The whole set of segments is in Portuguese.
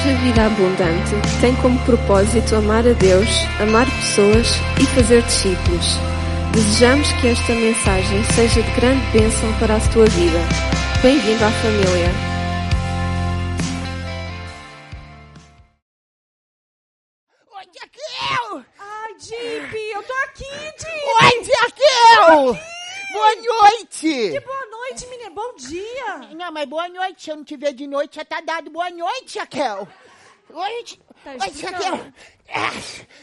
Igreja Vida Abundante tem como propósito amar a Deus, amar pessoas e fazer discípulos. Desejamos que esta mensagem seja de grande bênção para a tua vida. Bem-vindo à família. Oi, Jaquel! Ai, Jeep, eu tô aqui, Jeep! Oi, Jaquel! Boa noite! Que boa noite, Bom dia. Não, mas boa noite. Se eu não te ver de noite, já tá dado boa noite, Jaquel. Oi, Tá Oi. Jaquel.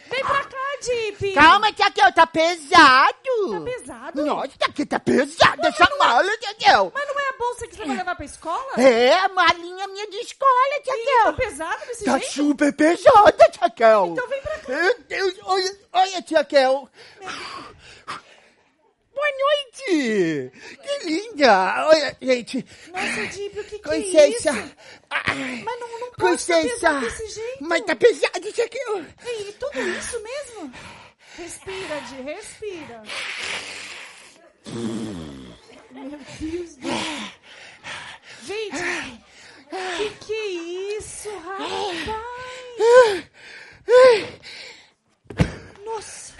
Vem pra cá, Jeep. Calma, Jaquel, tá pesado. Tá pesado? Nossa, aqui tá pesado essa mala, Jaquel. Mas não é a bolsa que você vai levar pra escola? É, a malinha minha de escola, tá Jaquel. pesado desse Tá jeito? super pesada, Jaquel. Então vem pra cá. Meu Deus, olha, olha, Jaquel. Boa noite! Que linda! Olha, gente. Nossa, Jeep, o que que é isso? Ai, Mas não, não tá licença. pesado desse jeito. Mas tá pesado isso aqui. Ei, tudo isso mesmo? Respira, Di, respira. Meu Deus do céu. Gente, que que é isso, rapaz? Nossa.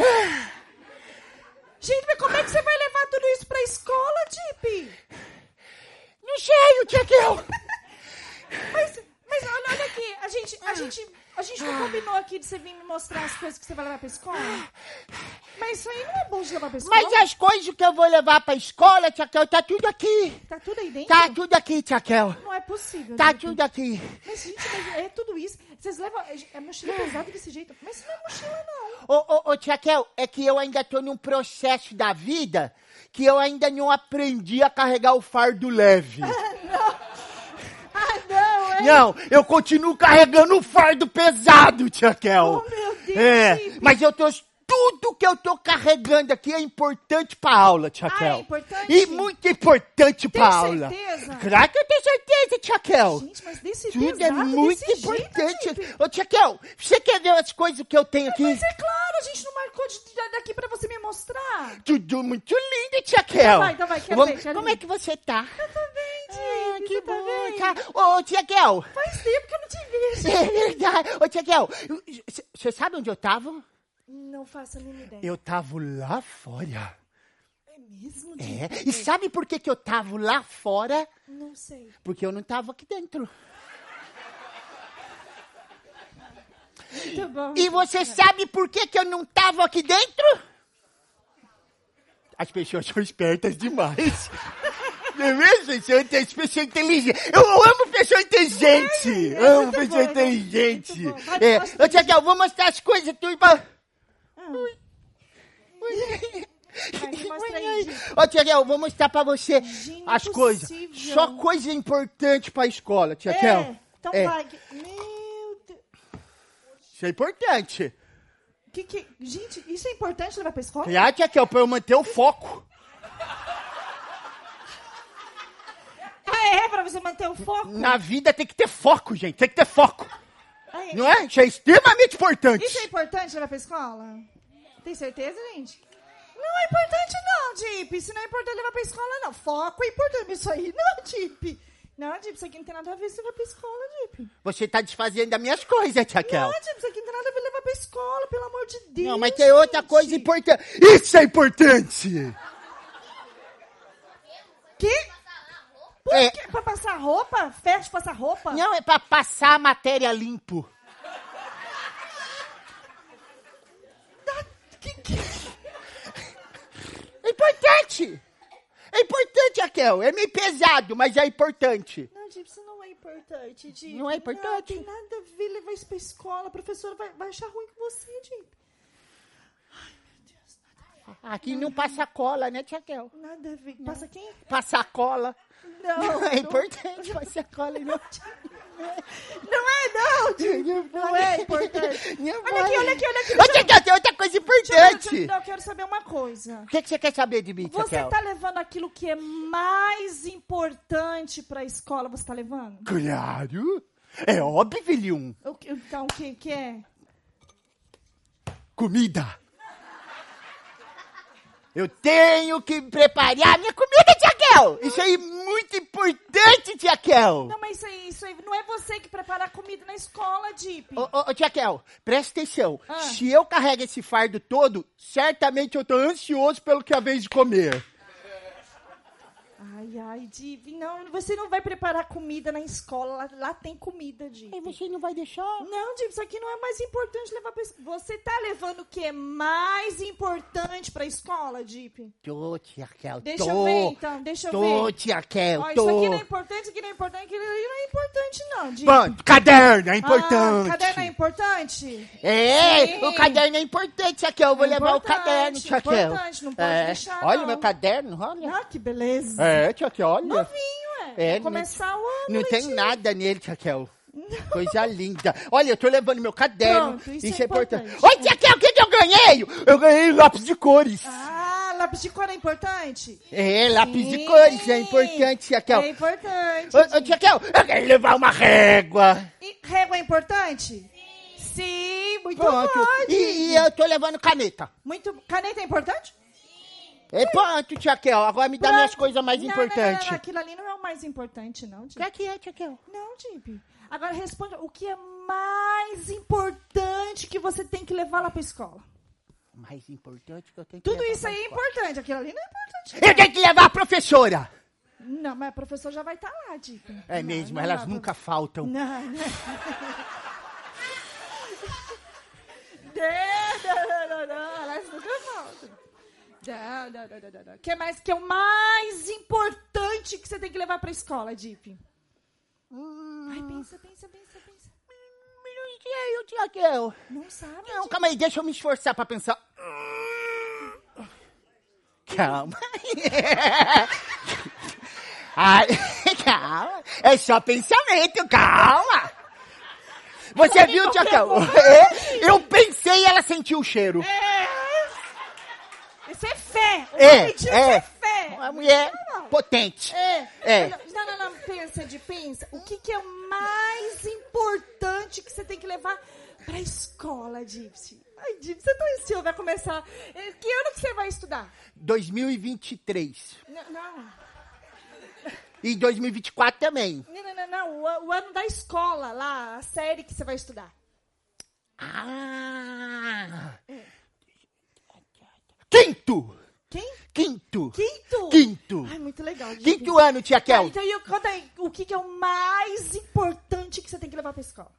Gente, mas como é que você vai levar tudo isso pra escola, Jeep? Não sei, o Jaquel. Mas, mas olha, olha aqui, a gente, a gente, a gente não combinou aqui de você vir me mostrar as coisas que você vai levar pra escola? Mas isso aí não é bom de levar pra escola? Mas as coisas que eu vou levar pra escola, Jaquel, tá tudo aqui. Tá tudo aí dentro? Tá tudo aqui, Jaquel. Não é possível. Tá tudo aqui. Mas, gente, mas é tudo isso. Vocês levam. É, é mochila pesada desse jeito. Mas isso não é mochila, não. Ô, ô, ô, Jaquel, é que eu ainda tô num processo da vida que eu ainda não aprendi a carregar o fardo leve. Não, é. Não, eu continuo carregando o fardo pesado, Jaquel. Oh, meu Deus, É, mas eu tô. Tudo que eu tô carregando aqui é importante pra aula, Jaquel. Ah, é importante? E muito importante pra aula. certeza? Claro que eu tenho certeza, Jaquel. Gente, mas desse Tudo é muito desse importante. Jeito. Ô, Jaquel, você quer ver as coisas que eu tenho aqui? Mas é claro, a gente não marcou de, de- daqui pra você me mostrar. Tudo muito lindo, Jaquel. Então vai, então vai, quero Vamos- ver, quero Como ver. é que você tá? Eu tô bem, Ah, que tá bom, tá? Ô, Jaquel. Faz tempo que eu não te vejo. É verdade. Ô, Jaquel, você sabe onde eu tava? Não faço a mínima ideia. Eu tava lá fora. É mesmo, É. E sabe por que, que eu tava lá fora? Não sei. Porque eu não tava aqui dentro. Muito bom. E você sabe por que, que eu não tava aqui dentro? As pessoas são espertas demais. Não é pessoas inteligentes. Eu amo pessoa inteligente. É, amo muito pessoa bom, inteligente. muito bom. Vai, É. Ô, vou mostrar as coisas tudo pra... Jeep. Ô, vou mostrar pra você Gente, as é coisas. Só coisa importante pra escola, Tiago. É, então É. vai. Meu Deus. Isso é importante. Que, que... Gente, isso é importante levar pra escola? Claro, Tiago, pra eu manter o foco. É? Pra você manter o foco? Na vida tem que ter foco, gente. Tem que ter foco. Não é? Isso é extremamente importante. Isso é importante levar pra escola? Tem certeza, gente? Não é importante não, Jeep. Isso não é importante levar pra escola, não. Foco é importante. Isso aí não, Jeep. Não, Jeep, isso aqui não tem nada a ver se levar pra escola, Jeep. Você tá desfazendo das minhas coisas, Tiago. Não, Jeep, isso aqui não tem nada a ver levar pra escola, pelo amor de Deus. Não, mas tem outra gente. coisa importante. Isso é importante. Que? Por É. quê? Pra passar roupa? De passar roupa? Não é pra passar a matéria limpo. Que, que... É importante. É importante, Raquel. É meio pesado, mas é importante. Não, Jeep, isso não é importante, Jeep. Não é importante? Não tem nada a ver levar isso pra escola. A professora vai, vai achar ruim com você, Jeep. Aqui não passa cola, né, Raquel? Nada a ver. Passa quem? Passar cola. Não. Não, é não- importante passar cola. Não. Não é, não, Jeep. Não é importante. Não Olha aqui, olha aqui, olha aqui. Raquel, tem outra coisa Deixa eu- importante. deixa eu- quero saber uma coisa. O que, que você quer saber de mim, Você Raquel? tá levando aquilo que é mais importante pra escola, você tá levando? Claro. É óbvio. O que- Então, o que, que é? Comida. Eu tenho que preparar minha comida, Isso aí é muito importante, Tia Kel. Não, mas isso aí, isso aí. Não é você que prepara a comida na escola, Deep. Ô, ô, ô, presta atenção. Ah. Se eu carrego esse fardo todo, certamente eu tô ansioso pelo que é a vez de comer. Ai, ai, Deep. Não, você não vai preparar comida na escola. Lá, lá tem comida, Deep. E você não vai deixar? Não, Deep, isso aqui não é mais importante levar pra escola. Você tá levando o que é mais importante pra escola, Deep? Tô, tia Kel, Deixa tô. eu ver, então. Deixa eu tô, ver. tia Kel, Ó, tô. isso aqui não é importante, isso aqui não é importante, aquilo ali não é importante, não, Deep. Bom, caderno é importante. Ah, caderno é importante? É, Sim. o caderno é importante, tia Kel. Eu vou É levar o caderno, tia Kel. importante, não pode É, deixar, Olha não. o meu caderno, olha. Ah, que beleza. É, tia Kel, olha. Novinho, é. É, começar o ano. Não tem Leitinho. nada nele, tia Kel. Coisa linda. Olha, eu tô levando meu caderno. Pronto, isso isso é é importante. importante. Oi, tia Kel, o que, que eu ganhei? Eu ganhei lápis de cores. Ah, lápis de cor é importante? É, lápis de Sim. cores é importante, tia Kel. É importante. Ô, ô, tia Kel, eu quero levar uma régua. E régua é importante? Sim, muito Pronto. E, e eu tô levando caneta. Muito... Caneta é importante? É pronto, tia Kel. Agora me dá minhas Pronto. coisas mais Não, não, não, importantes. não, Aquilo ali não é o mais importante, não, O Dip. que é que é, tia Kel? Não, Dip. Agora responde o que é mais importante que você tem que levar lá pra escola. O mais importante que eu tenho que Tudo isso aí é importante. Aquilo ali não é importante. Eu tenho que levar a professora. Não, mas a professora já vai estar lá, Dip. É Não, mesmo, elas pra- nunca faltam. Não, não. Não, não, não, não, elas nunca faltam. O que é mais que é o mais importante que você tem que levar pra escola, Dip? Ai, pensa, pensa, pensa, pensa. Não sei, tia Kel. Não sabe? Não, Dip? calma aí, deixa eu me esforçar pra pensar. Calma. Ai, calma. É só pensamento, calma. Você viu, tia Kel? É, Eu pensei e ela sentiu o cheiro. É fé. O É, nome é. é fé. Uma mulher potente. É. É. Não, não, não, pensa, de pensa. O que, que é o mais importante que você tem que levar pra escola, Dipsy? Ai, Dipsy, você tá ansioso, vai começar. Eh, Que ano que você vai estudar? 2023. Não, não, E 2024 também. não, não, não, não. O, o ano da escola lá, a série que você vai estudar. Ah! Quinto! Quem? Quinto! Quinto? Quinto! Ai, muito legal. Dipsy. Quinto ano, tia Kel. então, eu, conta aí, o que, que é o mais importante que você tem que levar pra escola?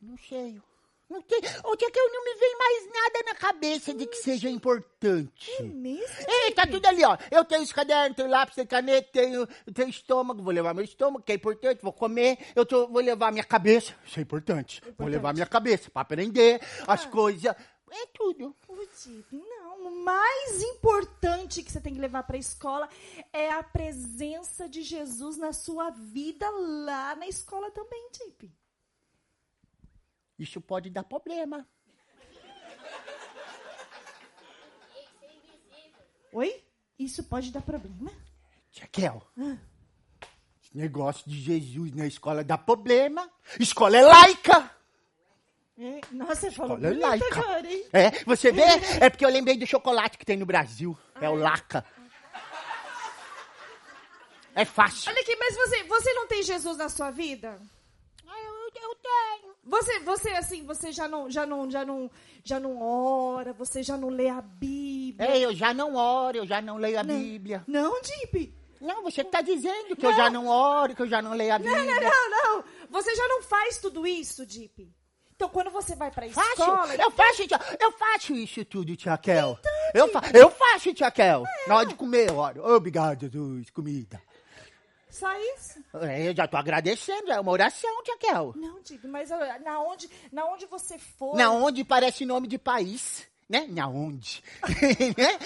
Não sei. Não tem. Ô, tia Kel, não me vem mais nada na cabeça de que seja importante. É mesmo? Ei, tá tudo ali, ó. Eu tenho os cadernos, tenho lápis, tenho caneta, tenho, tenho estômago, vou levar meu estômago, que é importante, vou comer. Eu tô, vou levar minha cabeça, isso é importante. Vou levar minha cabeça pra aprender as coisas. É tudo. Putz, não, o mais importante que você tem que levar para a escola é a presença de Jesus na sua vida lá na escola também, Tip. Isso pode dar problema. Oi? Isso pode dar problema? Tia Kel, Ah. esse negócio de Jesus na escola dá problema. Escola é laica. É, Nossa, você falou é bonito laica. agora, hein? É, você vê? É porque eu lembrei do chocolate que tem no Brasil. É o Laca. É fácil. Olha aqui, mas você, você não tem Jesus na sua vida? Ah, Eu, eu tenho. Você, você assim, você já não, já não, já não, já não ora, você já não lê a Bíblia? É, eu já não oro, eu já não leio a Não. Bíblia. Não, Tip. Não, você está dizendo que eu já não oro, que eu já não leio a Bíblia. Não, não, não, não. Você já não faz tudo isso, Dip. Então, quando você vai pra Faço, escola... eu faço, tia, eu faço isso tudo, tia Kel. eu, fa eu faço, tia Kel. Na hora de comer, oro. Obrigado, Jesus, comida. Só isso? É, eu já tô agradecendo, é uma oração, tia Kel. Não, Dip, mas na onde, na onde você for... Na onde parece nome de país, né? Na onde? né?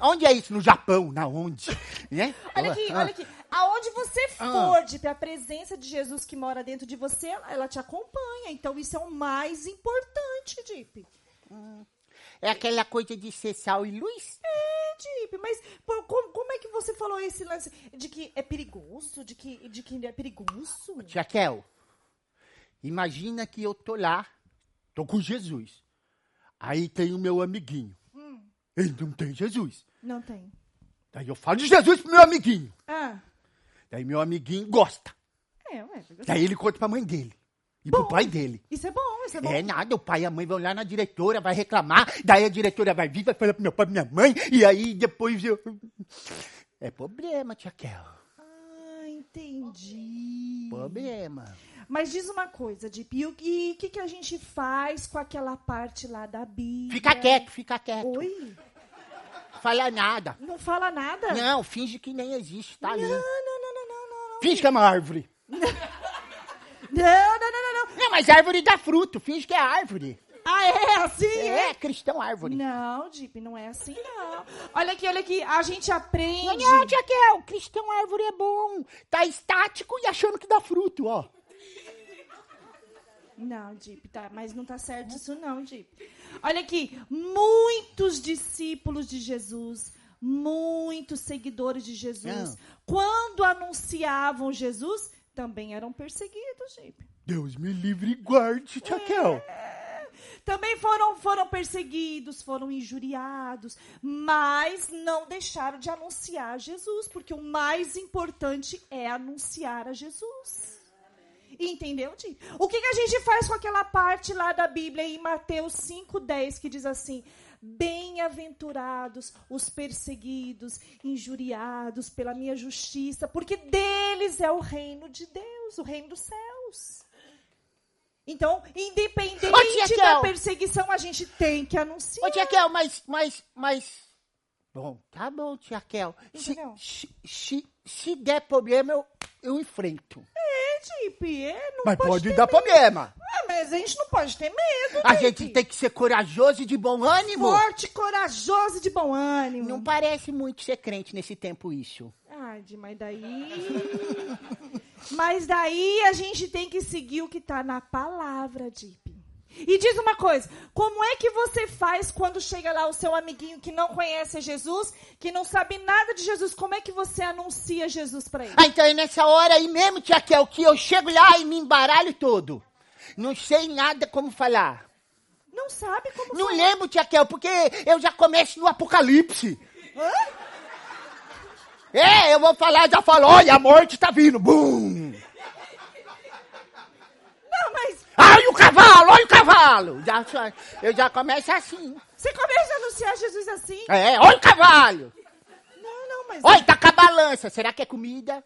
Onde é isso? No Japão, na onde? Né? Olha aqui, Ah, olha aqui. Aonde você Ah. for, Dip, a presença de Jesus que mora dentro de você, ela, te acompanha. Então, isso é o mais importante, Dip. É aquela coisa de ser sal e luz? É, Dip, mas pô, como, como é que você falou esse lance de que é perigoso? De que, de que é perigoso? Kel, imagina que eu tô lá, tô com Jesus. Aí tem o meu amiguinho. Ele não tem Jesus. Não tem. Daí eu falo de Jesus pro meu amiguinho. Ah, Daí meu amiguinho gosta. É, ué. gostei. Daí ele conta pra mãe dele. E pro pai dele. Isso é bom, isso é bom. É nada, o pai e a mãe vão lá na diretora, vai reclamar, daí a diretora vai vir, vai falar pro meu pai e minha mãe, e aí depois eu. É problema, tia Kel. Ah, entendi. Problema. Mas diz uma coisa, Dip, e o e o que, que a gente faz com aquela parte lá da Bíblia? Fica quieto, fica quieto. Oi? Fala nada. Não fala nada? Não, finge que nem existe, tá ali. não, não, não. Finge que é uma árvore. Não, não, não, não, não. Não, mas árvore dá fruto, finge que é árvore. Ah, é assim? É, cristão árvore. Não, Dip, não é assim, não. Olha aqui, olha aqui, a gente aprende... Não, não, Kel, cristão árvore é bom. Tá estático e achando que dá fruto, ó. Não, Dip, tá, mas não tá certo isso não, Dip. Olha aqui, muitos discípulos de Jesus, muitos seguidores de Jesus, Ah. quando anunciavam Jesus, também eram perseguidos, Dip. Deus me livre e guarde, tia Kel. Também foram, foram perseguidos, foram injuriados, mas não deixaram de anunciar Jesus, porque o mais importante é anunciar a Jesus. Entendeu, Di? O que, que a gente faz com aquela parte lá da Bíblia em Mateus 5,10 que diz assim: Bem-aventurados os perseguidos, injuriados pela minha justiça, porque deles é o reino de Deus, o reino dos céus. Então, independente Ô, da perseguição, a gente tem que anunciar. Ô, tia Kel, mas, mas, mas... Bom, tá bom, tia Kel. Se, se, se, se der problema, eu, eu enfrento. É, Tipe, é, não Mas pode, pode dar problema. Mas a gente não pode ter medo, A gente tem que ser corajoso e de bom ânimo. Forte, corajoso e de bom ânimo. Não parece muito ser crente nesse tempo isso. Ai, mas daí. mas daí a gente tem que seguir o que tá na palavra, Dip. E diz uma coisa: como é que você faz quando chega lá o seu amiguinho que não conhece Jesus, que não sabe nada de Jesus? Como é que você anuncia Jesus pra ele? Ah, então é nessa hora aí mesmo, tia Kel, que eu chego lá e me embaralho todo. Não sei nada como falar. Não sabe como Não falar. lembro, tia Kel, porque eu já começo no apocalipse. É, eu vou falar, já falo, olha, a morte tá vindo. Bum! Não, mas Ai, o cavalo, olha o cavalo. Já- eu já começo assim. você começa a anunciar Jesus assim? É, olha o cavalo. Não, não, mas. Olha, tá com a balança. Será que é comida?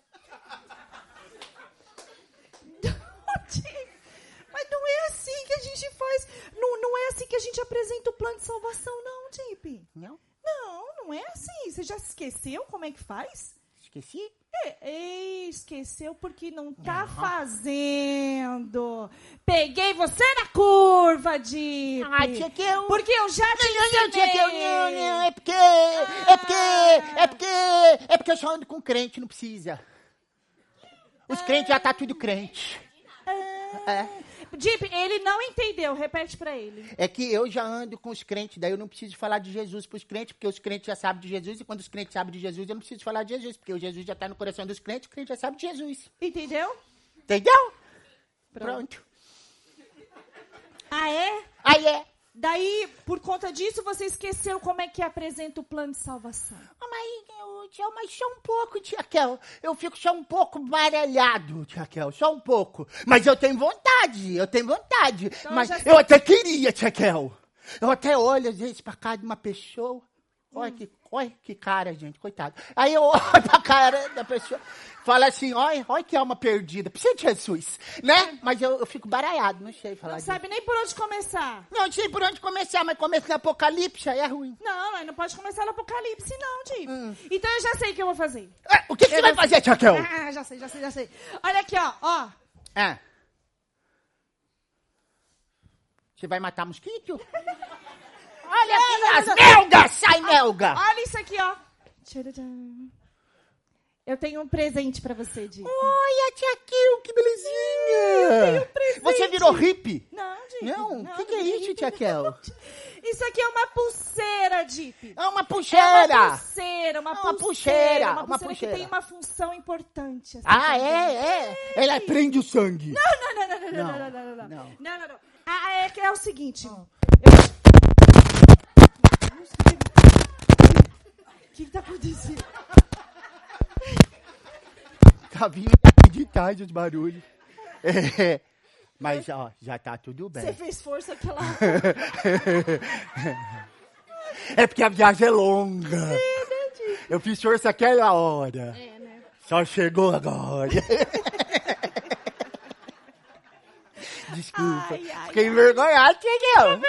Mas não é assim que a gente faz. Não, não é assim que a gente apresenta o plano de salvação, não, Tip. Não, Não, não é assim. Você já esqueceu como é que faz? esqueci. É, ei, esqueceu porque não tá fazendo. Peguei você na curva, Dip. Ah, tia Kel. Porque eu já te Não, não, não, tia Kel, ensinei. não, não, é porque, é porque, é porque, é porque eu só ando com crente, não precisa. Os crentes já tá tudo crente. É. Dip, ele não entendeu. Repete pra ele. É que eu já ando com os crentes, daí eu não preciso falar de Jesus pros crentes, porque os crentes já sabem de Jesus, e quando os crentes sabem de Jesus, eu não preciso falar de Jesus, porque o Jesus já tá no coração dos crentes, o crente já sabe de Jesus. Entendeu? Entendeu? Pronto. Pronto. Ah, é? Aí é. Daí, por conta disso, você esqueceu como é que apresenta o plano de salvação. Ah, Mas, eu, tia, mas só um pouco, tia Kel. Eu fico só um pouco baralhado, tia Kel, só um pouco. Mas eu tenho vontade, eu tenho vontade. Então, mas eu até queria, tia Kel. Eu até olho, às vezes, pra cara de uma pessoa. Olha que, olha que cara, gente, coitado. Aí eu olho pra cara da pessoa, falo assim, olha, olha que alma perdida. Precisa de Jesus, né? Mas eu, eu fico baralhado, não sei falar Não disso. sabe nem por onde começar. Não sei por onde começar, mas começa no Apocalipse, aí é ruim. Não, mas não pode começar no Apocalipse, não, Di. Hum. Então eu já sei o que eu vou fazer. Ah, O que, que você vai fazer, Kel? Ah, já sei, já sei, já sei. Olha aqui, ó, ó. Ah. Você vai matar mosquito? Olha aqui as melgas! Sai, melga! Olha isso aqui, ó. Eu tenho um presente pra você, Di. Olha, tia Kill, que belezinha! tenho um presente. Você virou hippie? Não, Di. Não, o que, que é isso, tia Kel? Isso aqui é uma pulseira, Dip. É uma É pulseira! uma pulseira, uma, É uma pulseira, pulseira, uma uma pulseira que tem uma função importante. assim, Ah, é, é. Ela prende o sangue. Não, não, não, não, não, não, Não, não, não, não, não, não. não, não, não. Ah, é que é o seguinte. Ah. eu- O que que tá acontecendo? Tá vindo aqui de tarde os barulhos. É, mas, ó, já tá tudo Você bem. fez força aquela. É porque a viagem é longa. Eu fiz força aquela hora. É, né? Só chegou agora. Desculpa. Ai, ai, Fiquei envergonhado, entendeu?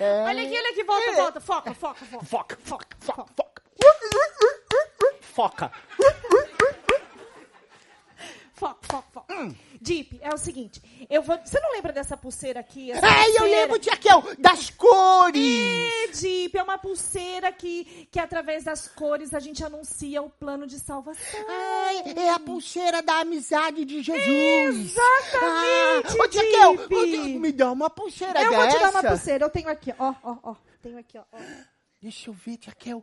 É. Olha aqui, olha aqui, volta, volta. Foca, foca, foca. Foca, foca, foca, foca. Foca. Foca, foca, foca. Deep, é o seguinte. Eu vou. Você não lembra dessa pulseira aqui? Essa Ai, eu pulseira? lembro, Tia Kel, das cores. É, Deep, é uma pulseira que, que através das cores a gente anuncia o plano de salvação. Ai, é a pulseira da amizade de Jesus. Exatamente, Ah, ô, Tia, me dá uma pulseira eu dessa. vou te dar uma pulseira. Eu tenho aqui, ó, ó, ó. Tenho aqui, ó. ó. Deixa eu ver, Kel.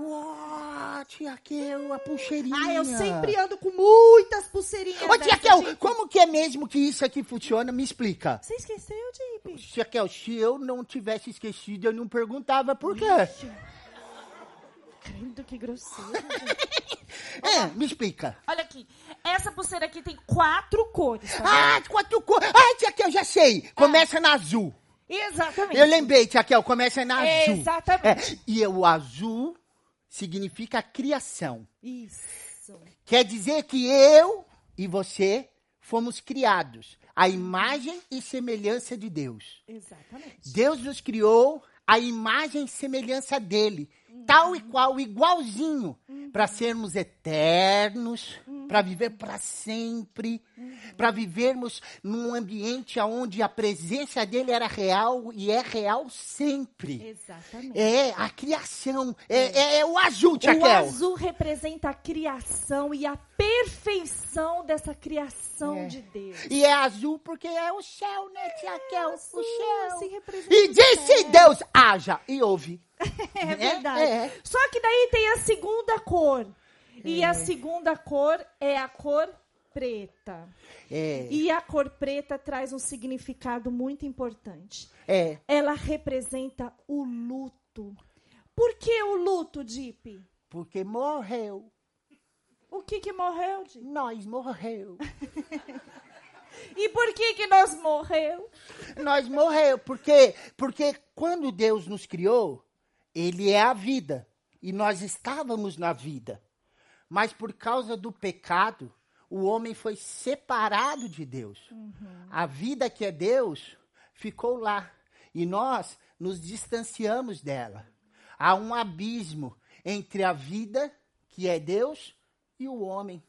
Uau, Tia Kel, a pulseirinha. Ah, eu sempre ando com muitas pulseirinhas. Ô, Tia Kel, como que é mesmo que isso aqui funciona? Me explica. Você esqueceu, Deep? Tia Kel, se eu não tivesse esquecido, eu não perguntava por quê. Credo, que grosseiro. É, me explica. Olha aqui. Essa pulseira aqui tem quatro cores, tá? Ah, quatro cores. Ah, Tia Kel, já sei. Começa na azul. Exatamente. Eu lembrei, Tia Kel, começa na azul. Exatamente. É, e o azul significa criação. Isso. Quer dizer que eu e você fomos criados à imagem e semelhança de Deus. Exatamente. Deus nos criou à imagem e semelhança dele, tal e qual, igualzinho, para sermos eternos, para viver para sempre, para vivermos num ambiente onde a presença dele era real e é real sempre. Exatamente. É a criação, é, é- é o azul, Tia O azul representa a criação e a perfeição dessa criação É. de Deus. E é azul porque é o céu, né, Tia Kel? azul, o céu. representa E disse. Deus, haja, e ouve. É verdade. é. Só que daí tem a segunda cor. E a segunda cor é a cor preta. É, E a cor preta traz um significado muito importante. é. Ela representa o luto. Por que o luto, Deep? Porque morreu. O que que morreu, Deep? Nós morreu. E por que que nós morreu? Nós morreu. Porque, porque quando Deus nos criou, Ele é a vida. E nós estávamos na vida. Mas por causa do pecado, o homem foi separado de Deus. A vida que é Deus ficou lá. E nós nos distanciamos dela. Há um abismo entre a vida, que é Deus, e o homem.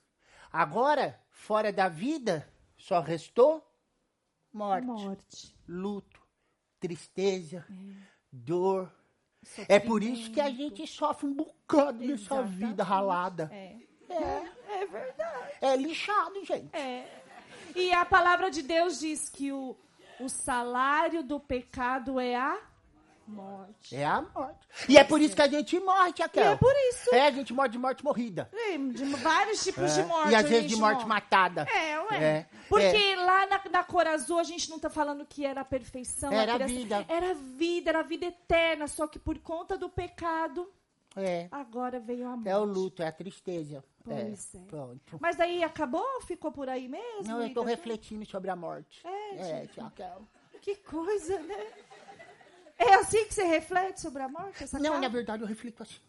Agora, fora da vida, só restou morte Morte. luto, tristeza, dor. É por isso que a gente sofre um bocado nessa Exatamente. vida ralada. É. É, É verdade. é lixado, gente. É. E a palavra de Deus diz que o, o salário do pecado é a morte. É a morte. E é por isso que a gente morre, Tia E Kel. é por isso. É, a gente morre de morte morrida. É, De vários tipos de É. morte. E a às vezes de morte morre. matada. É, ué. É, Porque lá na, na cor azul a gente não tá falando que era a perfeição. Era a vida. Era vida, era a vida eterna. Só que por conta do pecado, É. agora veio a morte. É o luto, é a tristeza. Pois é. Pronto. Mas daí acabou? Ficou por aí mesmo? Não, eu estou refletindo sobre a morte. É, É, Tia Kel. Que coisa, né? É assim que você reflete sobre a morte? Não, cara? na verdade eu reflito assim.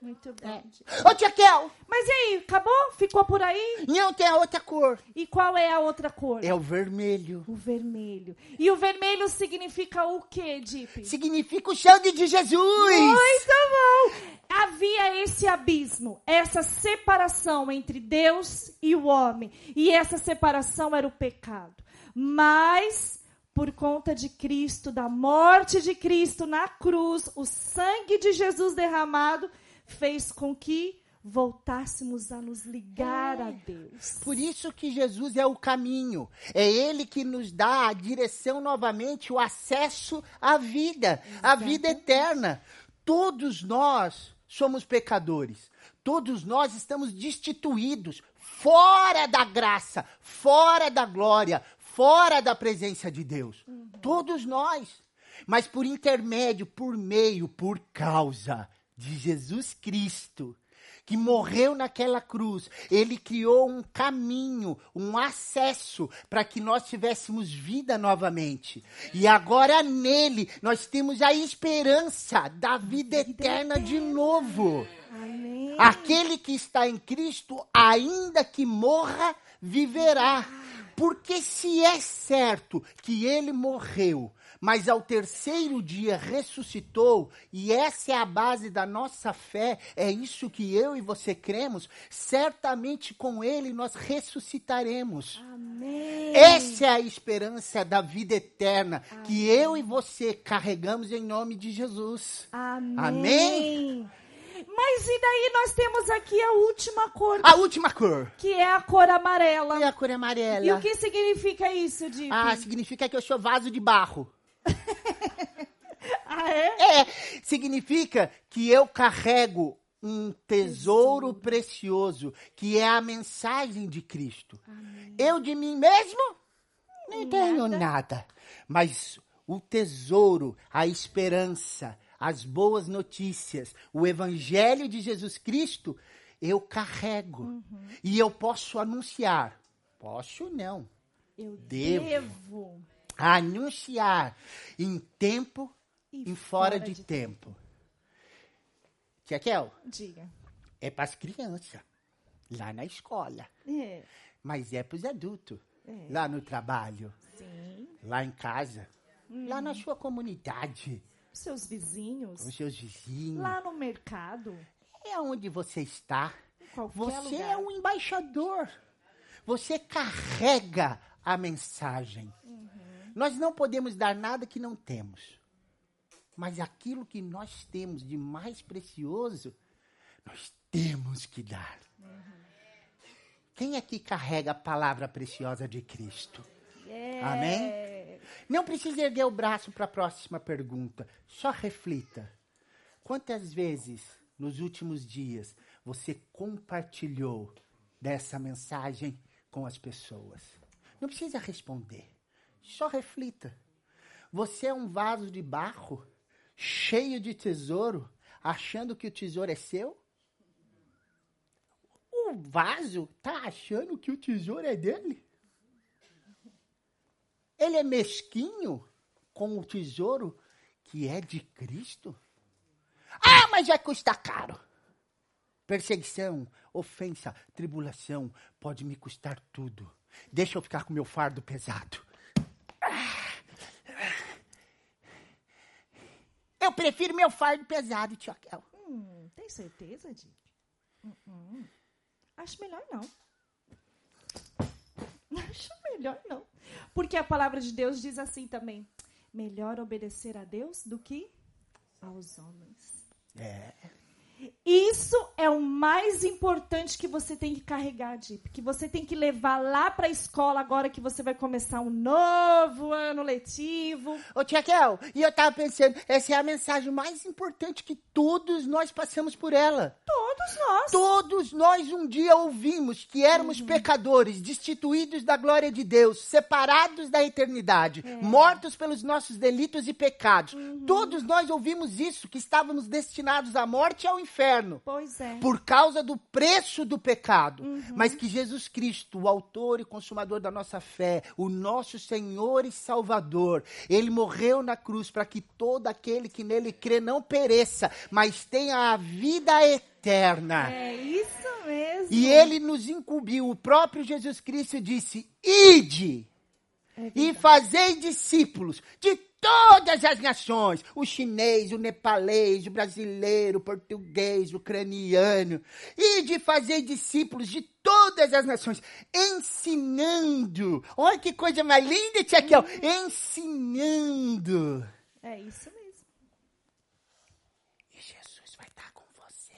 Muito bem. Ô, Tia Kel, Mas e aí, acabou? Ficou por aí? não tem a outra cor. E qual é a outra cor? É o vermelho. O vermelho. E o vermelho significa o quê, Deep? Significa o sangue de Jesus. Muito bom! Havia esse abismo, essa separação entre Deus e o homem. E essa separação era o pecado. Mas, por conta de Cristo, da morte de Cristo na cruz, o sangue de Jesus derramado fez com que voltássemos a nos ligar a Deus. Por isso que Jesus é o caminho. É ele que nos dá a direção novamente, o acesso à vida, à vida eterna. Todos nós somos pecadores. Todos nós estamos destituídos, fora da graça, fora da glória, fora da presença de Deus. Todos nós. Mas por intermédio, por meio, por causa de Jesus Cristo, que morreu naquela cruz, ele criou um caminho, um acesso para que nós tivéssemos vida novamente. E agora nele nós temos a esperança da vida eterna de novo. Amém. Aquele que está em Cristo, ainda que morra, viverá. Porque se é certo que ele morreu, mas ao terceiro dia ressuscitou, e essa é a base da nossa fé, é isso que eu e você cremos, certamente com ele nós ressuscitaremos. Amém. Essa é a esperança da vida eterna que eu e você carregamos em nome de Jesus. Amém. Amém? Mas e daí nós temos aqui a última cor, A última cor. que é a cor amarela. E a cor amarela? E o que significa isso, Dipi? Ah, significa que eu sou vaso de barro. Ah, é? É, significa que eu carrego um tesouro precioso, que é a mensagem de Cristo. Eu de mim mesmo não tenho nada, mas o tesouro, a esperança, as boas notícias, o evangelho de Jesus Cristo, eu carrego. E eu posso anunciar. Posso não. Eu Devo. devo. Anunciar em tempo E em fora, de, tempo. Tia Kel, Diga. é para as crianças, lá na escola. É, Mas é para os adultos, lá no trabalho, sim. lá em casa, lá na sua comunidade, Seus vizinhos. com seus vizinhos. Lá no mercado. É onde você está. Você lugar. é um embaixador. Você carrega a mensagem. Nós não podemos dar nada que não temos. Mas aquilo que nós temos de mais precioso, nós temos que dar. Quem aqui carrega a palavra preciosa de Cristo? É. Amém? Não precisa erguer o braço para a próxima pergunta. Só reflita. Quantas vezes nos últimos dias você compartilhou dessa mensagem com as pessoas? Não precisa responder. Só reflita. Você é um vaso de barro, cheio de tesouro, achando que o tesouro é seu? O vaso tá achando que o tesouro é dele? Ele é mesquinho com o tesouro que é de Cristo? Ah, mas vai custar caro. Perseguição, ofensa, tribulação pode me custar tudo. Deixa eu ficar com meu fardo pesado. Eu prefiro meu fardo pesado, tia Kel. Hum, tem certeza, Dip? Hum, Acho melhor não. Acho melhor não. Porque a palavra de Deus diz assim também: melhor obedecer a Deus do que aos homens. É. Isso é o mais importante que você tem que carregar, Dip. Que você tem que levar lá para a escola agora que você vai começar um novo ano letivo. Ô, tia Kel, e eu tava pensando, essa é a mensagem mais importante que todos nós passamos por ela. Todos nós. Todos nós um dia ouvimos que éramos pecadores, destituídos da glória de Deus, separados da eternidade, mortos pelos nossos delitos e pecados. Todos nós ouvimos isso, que estávamos destinados à morte e ao inferno. Pois é. Por causa do preço do pecado. Mas que Jesus Cristo, o autor e consumador da nossa fé, o nosso Senhor e Salvador, ele morreu na cruz para que todo aquele que nele crê não pereça, mas tenha a vida eterna. É isso mesmo. E ele nos incumbiu. O próprio Jesus Cristo disse: Ide É e fazei discípulos de todas as nações: o chinês, o nepalês, o brasileiro, o português, o ucraniano. Ide fazer discípulos de todas as nações, ensinando. Olha que coisa mais linda, Tia Kel. Ensinando. É isso mesmo. E Jesus vai estar com você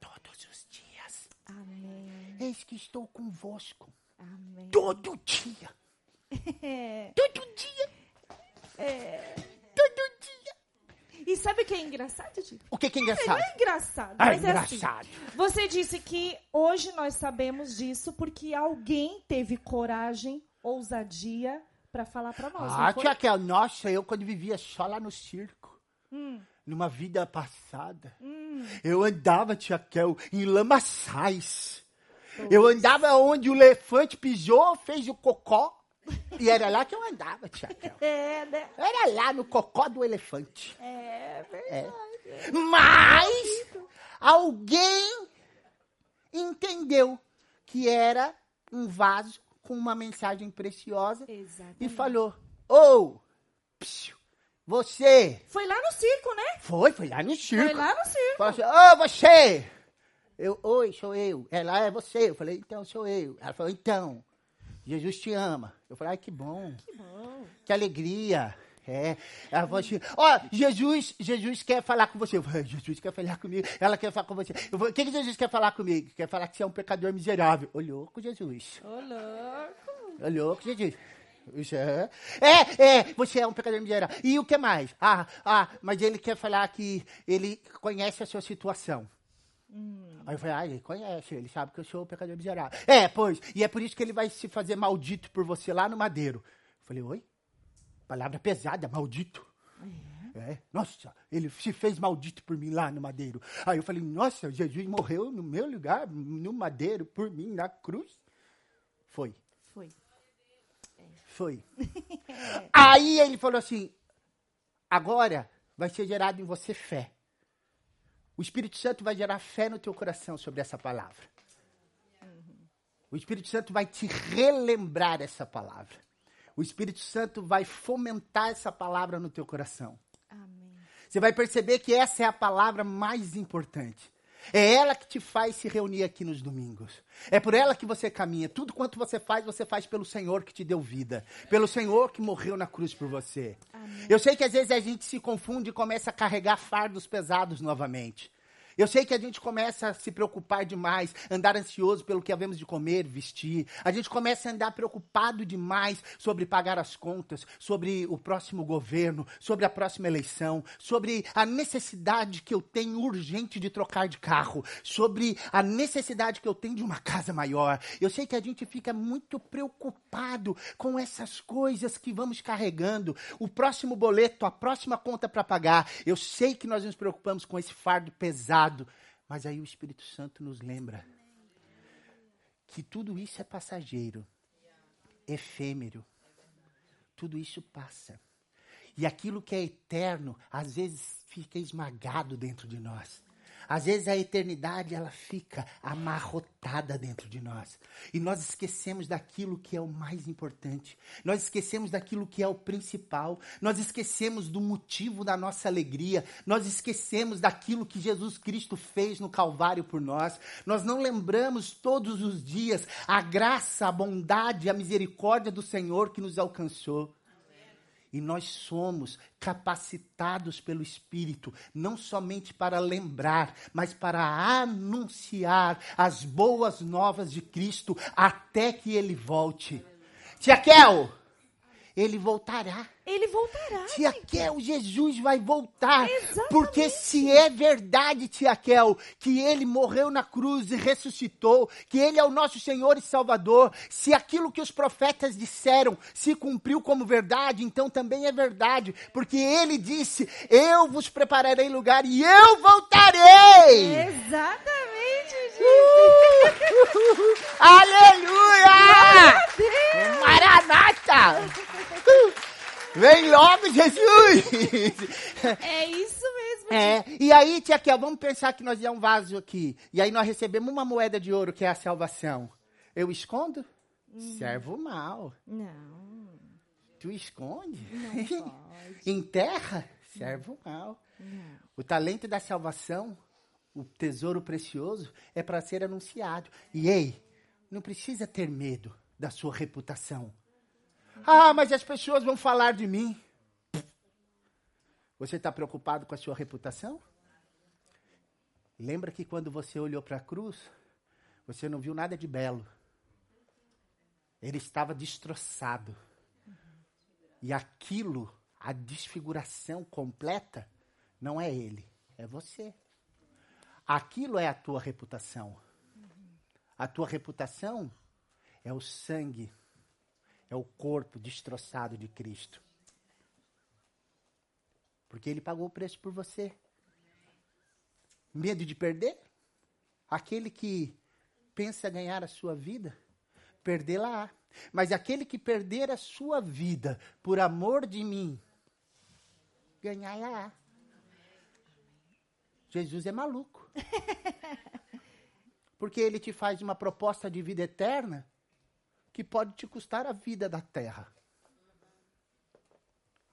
todos os dias. Amém. Eis que estou convosco Amém. todo dia. É. Todo dia. Todo dia. E sabe o que é engraçado, Tito? O que, que é Não engraçado? é engraçado, Ah, mas é engraçado. assim. Você disse que hoje nós sabemos disso porque alguém teve coragem, ousadia para falar para nós. Ah, não tia Kel, nossa, eu quando vivia só lá no circo. numa vida passada, eu andava, tia Kel, em lamaçais. Eu andava onde o elefante pisou, fez o cocó. E era lá que eu andava, tia Kel. É, né? Era lá no cocó do elefante. É verdade. Mas alguém entendeu que era um vaso com uma mensagem preciosa e Exatamente. falou: Ô, psiu, você. Foi lá no circo, né? Foi, foi lá no circo. Foi lá no circo. Falou assim, ô, você! Eu, oi, sou eu. Ela, é você. Eu falei, então, sou eu. Ela falou, então, Jesus te ama. Eu falei, ai, que bom. Que bom. Que alegria. É. Ela falou assim, ó, Jesus, Jesus quer falar com você. Eu falei, Jesus quer falar comigo. Ela quer falar com você. Eu falei, o que, que Jesus quer falar comigo? Quer falar que você é um pecador miserável. Ô, louco, Jesus. Ô, louco. Ô, louco, Jesus. É. É, é, você é um pecador miserável. E o que mais? Ah, ah, mas ele quer falar que ele conhece a sua situação. Aí eu falei, ah, ele conhece, ele sabe que eu sou um pecador miserável. É, pois, e é por isso que ele vai se fazer maldito por você lá no madeiro. Eu falei, oi? Palavra pesada, maldito. É, nossa, ele se fez maldito por mim lá no madeiro. Aí eu falei, nossa, Jesus morreu no meu lugar, no madeiro, por mim, na cruz. Foi. Foi. Foi. Aí ele falou assim: agora vai ser gerado em você fé. O Espírito Santo vai gerar fé no teu coração sobre essa palavra. O Espírito Santo vai te relembrar essa palavra. O Espírito Santo vai fomentar essa palavra no teu coração. Amém. Você vai perceber que essa é a palavra mais importante. É ela que te faz se reunir aqui nos domingos. É por ela que você caminha. Tudo quanto você faz, você faz pelo Senhor que te deu vida. Pelo Senhor que morreu na cruz por você. Eu sei que às vezes a gente se confunde e começa a carregar fardos pesados novamente. Eu sei que a gente começa a se preocupar demais, andar ansioso pelo que havemos de comer, vestir. A gente começa a andar preocupado demais sobre pagar as contas, sobre o próximo governo, sobre a próxima eleição, sobre a necessidade que eu tenho urgente de trocar de carro, sobre a necessidade que eu tenho de uma casa maior. Eu sei que a gente fica muito preocupado com essas coisas que vamos carregando. O próximo boleto, a próxima conta para pagar. Eu sei que nós nos preocupamos com esse fardo pesado. Mas aí o Espírito Santo nos lembra que tudo isso é passageiro, efêmero. Tudo isso passa. E aquilo que é eterno, às vezes fica esmagado dentro de nós. Às vezes a eternidade ela fica amarrotada dentro de nós. E nós esquecemos daquilo que é o mais importante. Nós esquecemos daquilo que é o principal. Nós esquecemos do motivo da nossa alegria. Nós esquecemos daquilo que Jesus Cristo fez no Calvário por nós. Nós não lembramos todos os dias a graça, a bondade, a misericórdia do Senhor que nos alcançou. E nós somos capacitados pelo Espírito, não somente para lembrar, mas para anunciar as boas novas de Cristo até que ele volte. Tia ele voltará. Ele voltará. Tia Kel, Jesus vai voltar. Exatamente. Porque se é verdade, Tia Kel, que ele morreu na cruz e ressuscitou, que ele é o nosso Senhor e Salvador, se aquilo que os profetas disseram se cumpriu como verdade, então também é verdade. Porque ele disse: Eu vos prepararei lugar e eu voltarei. Exatamente, Uh! Aleluia! Maranata! Vem logo, Jesus! É isso mesmo. É, e aí, tia Kel, vamos pensar que nós é um vaso aqui. E aí nós recebemos uma moeda de ouro, que é a salvação. Eu escondo? Servo mal. Não, Tu esconde? não pode. Enterra? Servo mal. Não. O talento da salvação, o tesouro precioso, é para ser anunciado. E ei, não precisa ter medo da sua reputação. Ah, mas as pessoas vão falar de mim. Você está preocupado com a sua reputação? Lembra que quando você olhou para a cruz, você não viu nada de belo. Ele estava destroçado. E aquilo, a desfiguração completa, não é ele, é você. Aquilo é a tua reputação. A tua reputação é o sangue, é o corpo destroçado de Cristo. Porque ele pagou o preço por você. Medo de perder? Aquele que pensa ganhar a sua vida, perdê-la. Mas aquele que perder a sua vida por amor de mim, ganhar-la. Jesus é maluco. Porque ele te faz uma proposta de vida eterna que pode te custar a vida da terra.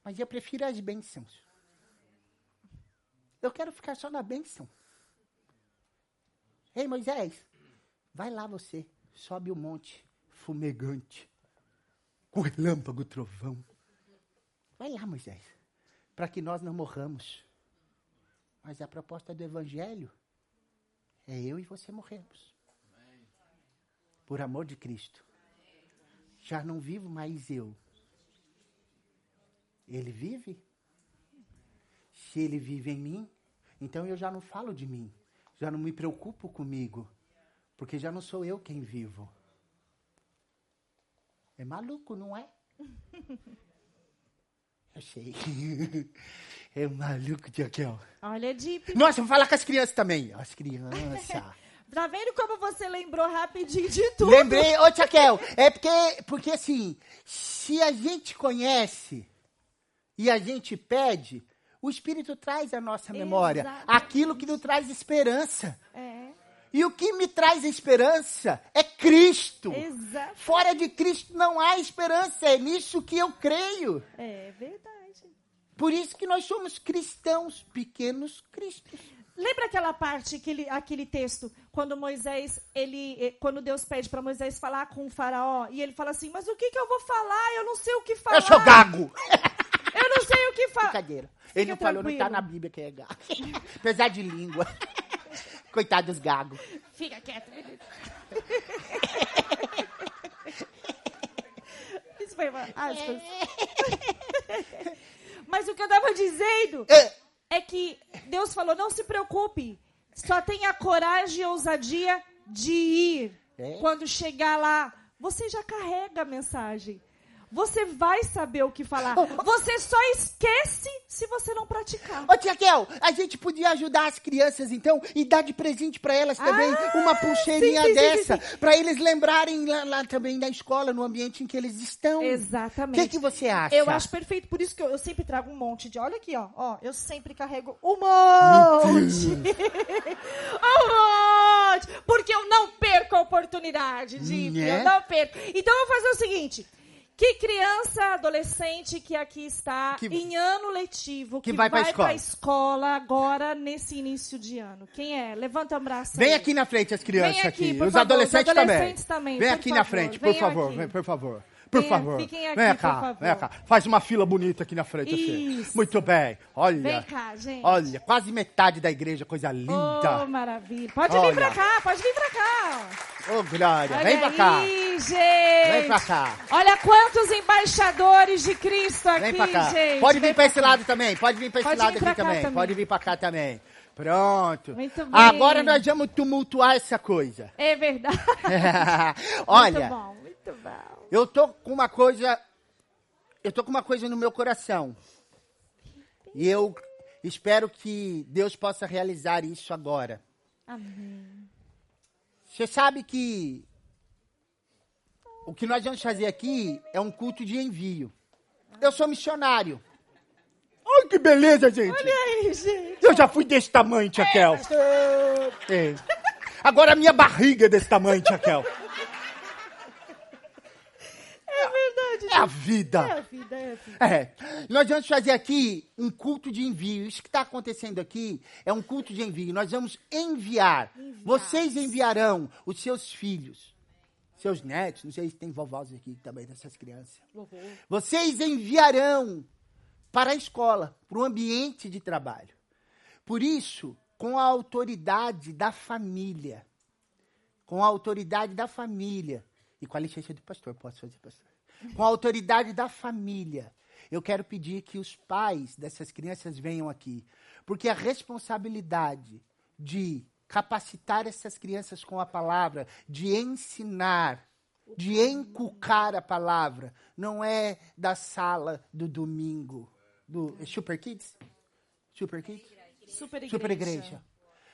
Mas eu prefiro as bênçãos. Eu quero ficar só na bênção. Ei, Moisés, vai lá você, sobe o monte fumegante, com relâmpago, trovão. Vai lá, Moisés, para que nós não morramos. Mas a proposta do Evangelho é eu e você morrermos. Por amor de Cristo. Já não vivo mais eu. Ele vive? Se ele vive em mim, então eu já não falo de mim. Já não me preocupo comigo. Porque já não sou eu quem vivo. É maluco, não é? Eu sei. É maluco, Tiaquel. Olha, Deep. Nossa, vou falar com as crianças também. As crianças. Tá vendo como você lembrou rapidinho de tudo? Lembrei, ô Tiaquel, é porque, porque assim, se a gente conhece e a gente pede, o Espírito traz à nossa memória Exatamente. aquilo que nos traz esperança. É, E o que me traz esperança é Cristo. exato. Fora de Cristo não há esperança, é nisso que eu creio. É verdade. Por isso que nós somos cristãos, pequenos cristos. Lembra aquela parte, aquele, aquele texto, quando Moisés, ele, eh, quando Deus pede para Moisés falar com o faraó, e ele fala assim, mas o que, que eu vou falar? Eu não sei o que falar. Eu sou gago. Eu não sei o que falar. Brincadeira. Ele não falou, não tá na Bíblia que é gago. Apesar de língua. Coitado dos gagos. Fica quieto, menino. Isso foi uma aspas. Mas o que eu tava dizendo É, é que Deus falou, não se preocupe. Só tenha coragem e ousadia de ir. É. Quando chegar lá, você já carrega a mensagem. Você vai saber o que falar. Você só esquece se você não praticar. Ô, Tia Kel, a gente podia ajudar as crianças, então, e dar de presente pra elas também Ah, uma pulseirinha sim, sim, dessa, pra eles lembrarem lá, lá também na escola, no ambiente em que eles estão. O Exatamente. que, que você acha? Eu acho perfeito, por isso que eu, eu sempre trago um monte de. Olha aqui, ó. ó eu sempre carrego um monte. um monte. Porque eu não perco a oportunidade, de Né? Eu não perco. Então eu vou fazer o seguinte. Que criança, adolescente que aqui está Que- em ano letivo, que vai pra escola. pra escola agora nesse início de ano? Quem é? Levanta o braço. Vem aí. aqui na frente as crianças Vem aqui, por Os favor, adolescentes, os adolescentes também, Vem por aqui na favor, frente, por venham favor, aqui. vem, por favor. Por Venha, favor. fiquem aqui, vem por cá, favor. vem cá. Faz uma fila bonita aqui na frente, assim. Isso. Muito bem. Olha. Vem cá, gente. Olha, quase metade da igreja, coisa Oh, linda. maravilha. Pode Olha. vir pra cá, pode vir pra cá. Ô, Glória, Olha vem pra cá. aí, gente. Vem pra cá. Olha quantos embaixadores de Cristo aqui, Vem pra cá. gente. Pode vir pra esse lado também. Pode vir pra esse Pode lado aqui cá também. também. Pode vir pra cá também. Pronto. Muito bem. Agora nós vamos tumultuar essa coisa. É verdade. Olha, Muito bom, muito bom. Eu tô com uma coisa. Eu tô com uma coisa no meu coração. E eu espero que Deus possa realizar isso agora. Amém. Você sabe que o que nós vamos fazer aqui é um culto de envio. Eu sou missionário. Ai, que beleza, gente. Olha aí, gente. Eu já fui desse tamanho, Tia Kel. É. Agora a minha barriga é desse tamanho, Tia Kel. É verdade. É a vida. É a vida, é a vida. É. Nós vamos fazer aqui um culto de envio. Isso que está acontecendo aqui é um culto de envio. Nós vamos enviar. Vocês enviarão os seus filhos, seus netos. Não sei se tem vovós aqui também dessas crianças. Vocês enviarão para a escola, para o ambiente de trabalho. Por isso, com a autoridade da família, com a autoridade da família e com a licença do pastor, posso fazer, pastor? Com a autoridade da família, eu quero pedir que os pais dessas crianças venham aqui, porque a responsabilidade de capacitar essas crianças com a palavra, de ensinar, de encucar a palavra, não é da sala do domingo, do Super Kids? Super Kids? Super igreja. Super igreja.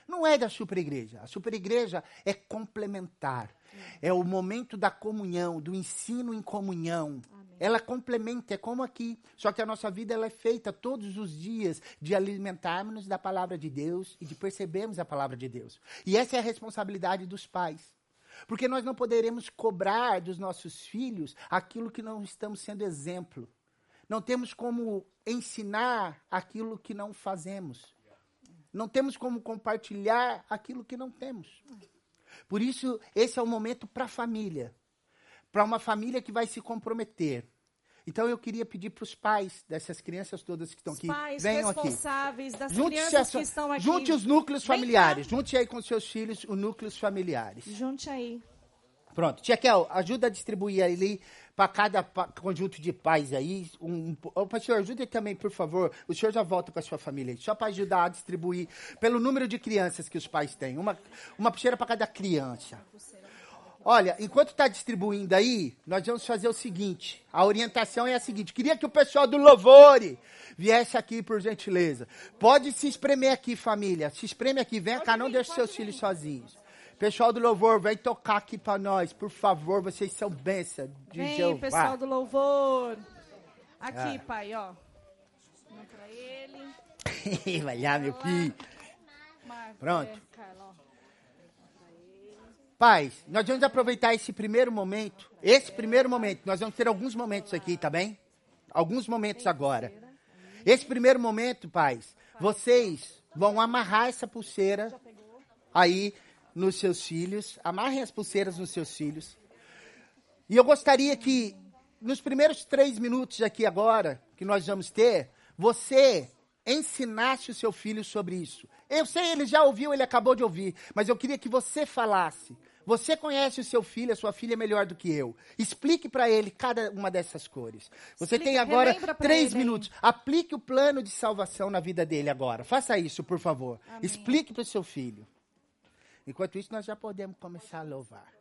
Não é da super igreja. A super igreja é complementar. É o momento da comunhão, do ensino em comunhão. Ela complementa, é como aqui. Só que a nossa vida ela é feita todos os dias de alimentarmos da palavra de Deus e de percebermos a palavra de Deus. E essa é a responsabilidade dos pais. Porque nós não poderemos cobrar dos nossos filhos aquilo que não estamos sendo exemplo. Não temos como ensinar aquilo que não fazemos. Não temos como compartilhar aquilo que não temos. Por isso, esse é o momento para a família. Para uma família que vai se comprometer. Então eu queria pedir para os pais dessas crianças todas que estão aqui, pais venham aqui. responsáveis das Junte-se crianças a- que estão aqui. Junte os núcleos familiares. Junte aí com seus filhos os núcleos familiares. Junte aí. Pronto. Tia Kel, ajuda a distribuir ali para cada conjunto de pais aí. Um, um, pastor, ajude também, por favor. O senhor já volta com a sua família aí. Só para ajudar a distribuir pelo número de crianças que os pais têm. Uma, uma pulseira para cada criança. Olha, enquanto está distribuindo aí, nós vamos fazer o seguinte. A orientação é a seguinte. Queria que o pessoal do Louvore viesse aqui, por gentileza. Pode se espremer aqui, família. Se espreme aqui. Vem cá, não deixe seus filhos sozinhos. Pessoal do Louvor, vem tocar aqui para nós, por favor. Vocês são bênção de Vem, Jeová. pessoal do louvor. Aqui, Ah. pai, ó. Um pra ele. Vai lá, meu filho. Pronto. é, Carla, ó. Pais, nós vamos aproveitar esse primeiro momento. Esse primeiro momento. Nós vamos ter alguns momentos aqui, tá bem? Alguns momentos agora. Esse primeiro momento, pais, vocês vão amarrar essa pulseira aí nos seus filhos. Amarrem as pulseiras nos seus filhos. E eu gostaria que, nos primeiros três minutos aqui agora, que nós vamos ter, você ensinasse o seu filho sobre isso. Eu sei, ele já ouviu, ele acabou de ouvir, mas eu queria que você falasse. Você conhece o seu filho, a sua filha melhor do que eu. Explique para ele cada uma dessas cores. Você Explica, tem agora três ele minutos. Aplique o plano de salvação na vida dele agora. Faça isso, por favor. Explique para o seu filho. Enquanto isso, nós já podemos começar a louvar.